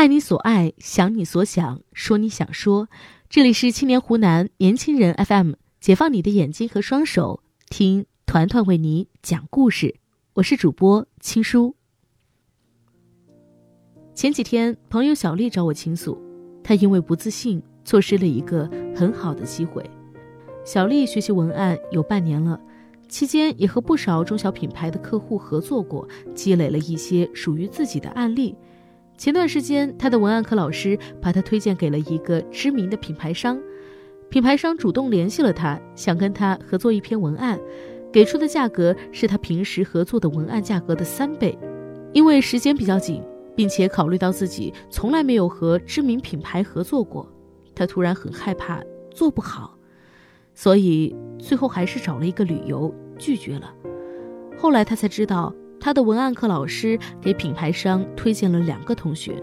爱你所爱，想你所想，说你想说。这里是青年湖南年轻人 FM，解放你的眼睛和双手，听团团为你讲故事。我是主播青叔。前几天，朋友小丽找我倾诉，她因为不自信，错失了一个很好的机会。小丽学习文案有半年了，期间也和不少中小品牌的客户合作过，积累了一些属于自己的案例。前段时间，他的文案课老师把他推荐给了一个知名的品牌商，品牌商主动联系了他，想跟他合作一篇文案，给出的价格是他平时合作的文案价格的三倍。因为时间比较紧，并且考虑到自己从来没有和知名品牌合作过，他突然很害怕做不好，所以最后还是找了一个理由拒绝了。后来他才知道。他的文案课老师给品牌商推荐了两个同学，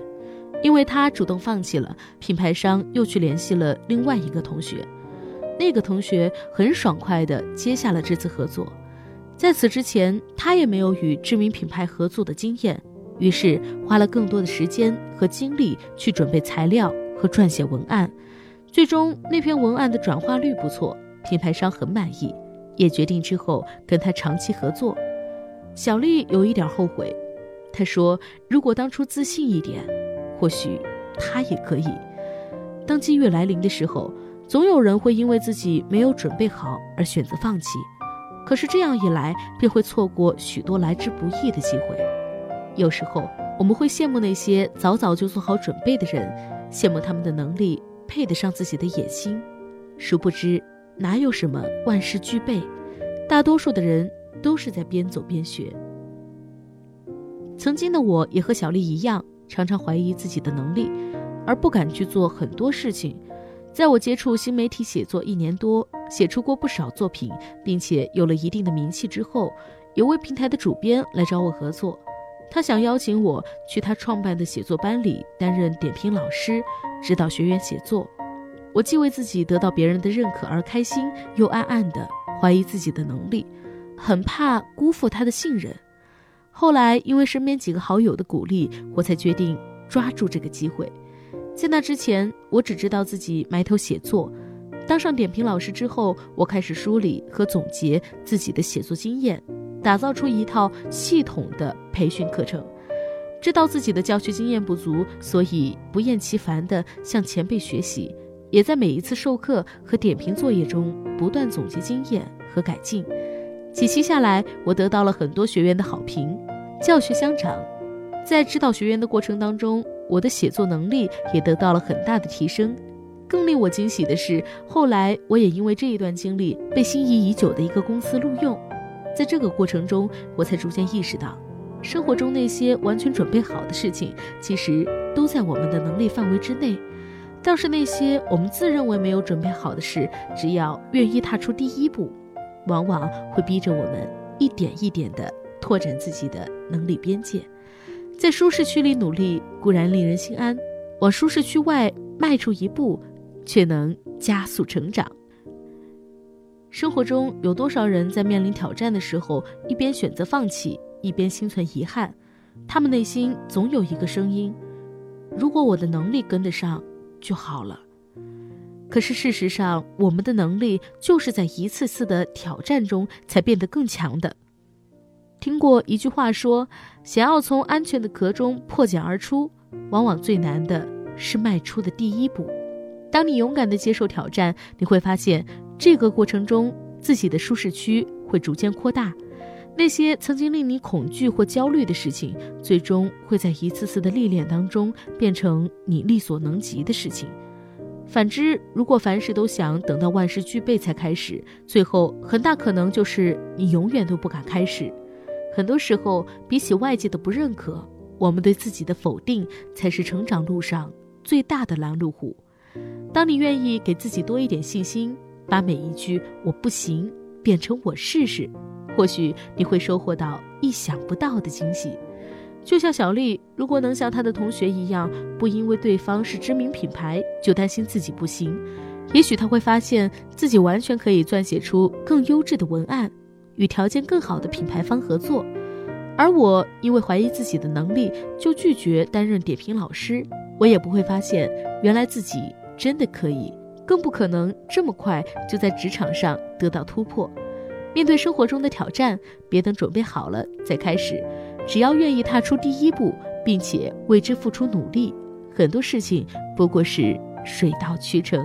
因为他主动放弃了，品牌商又去联系了另外一个同学，那个同学很爽快地接下了这次合作。在此之前，他也没有与知名品牌合作的经验，于是花了更多的时间和精力去准备材料和撰写文案。最终，那篇文案的转化率不错，品牌商很满意，也决定之后跟他长期合作。小丽有一点后悔，她说：“如果当初自信一点，或许她也可以。当机遇来临的时候，总有人会因为自己没有准备好而选择放弃。可是这样一来，便会错过许多来之不易的机会。有时候，我们会羡慕那些早早就做好准备的人，羡慕他们的能力配得上自己的野心。殊不知，哪有什么万事俱备？大多数的人。”都是在边走边学。曾经的我也和小丽一样，常常怀疑自己的能力，而不敢去做很多事情。在我接触新媒体写作一年多，写出过不少作品，并且有了一定的名气之后，有位平台的主编来找我合作，他想邀请我去他创办的写作班里担任点评老师，指导学员写作。我既为自己得到别人的认可而开心，又暗暗的怀疑自己的能力。很怕辜负他的信任，后来因为身边几个好友的鼓励，我才决定抓住这个机会。在那之前，我只知道自己埋头写作。当上点评老师之后，我开始梳理和总结自己的写作经验，打造出一套系统的培训课程。知道自己的教学经验不足，所以不厌其烦地向前辈学习，也在每一次授课和点评作业中不断总结经验和改进。几期下来，我得到了很多学员的好评，教学相长。在指导学员的过程当中，我的写作能力也得到了很大的提升。更令我惊喜的是，后来我也因为这一段经历被心仪已久的一个公司录用。在这个过程中，我才逐渐意识到，生活中那些完全准备好的事情，其实都在我们的能力范围之内。倒是那些我们自认为没有准备好的事，只要愿意踏出第一步。往往会逼着我们一点一点地拓展自己的能力边界，在舒适区里努力固然令人心安，往舒适区外迈出一步，却能加速成长。生活中有多少人在面临挑战的时候，一边选择放弃，一边心存遗憾？他们内心总有一个声音：如果我的能力跟得上就好了。可是事实上，我们的能力就是在一次次的挑战中才变得更强的。听过一句话说：“想要从安全的壳中破茧而出，往往最难的是迈出的第一步。”当你勇敢地接受挑战，你会发现这个过程中自己的舒适区会逐渐扩大。那些曾经令你恐惧或焦虑的事情，最终会在一次次的历练当中变成你力所能及的事情。反之，如果凡事都想等到万事俱备才开始，最后很大可能就是你永远都不敢开始。很多时候，比起外界的不认可，我们对自己的否定才是成长路上最大的拦路虎。当你愿意给自己多一点信心，把每一句“我不行”变成“我试试”，或许你会收获到意想不到的惊喜。就像小丽，如果能像她的同学一样，不因为对方是知名品牌就担心自己不行，也许她会发现自己完全可以撰写出更优质的文案，与条件更好的品牌方合作。而我因为怀疑自己的能力，就拒绝担任点评老师，我也不会发现原来自己真的可以，更不可能这么快就在职场上得到突破。面对生活中的挑战，别等准备好了再开始，只要愿意踏出第一步，并且为之付出努力，很多事情不过是水到渠成。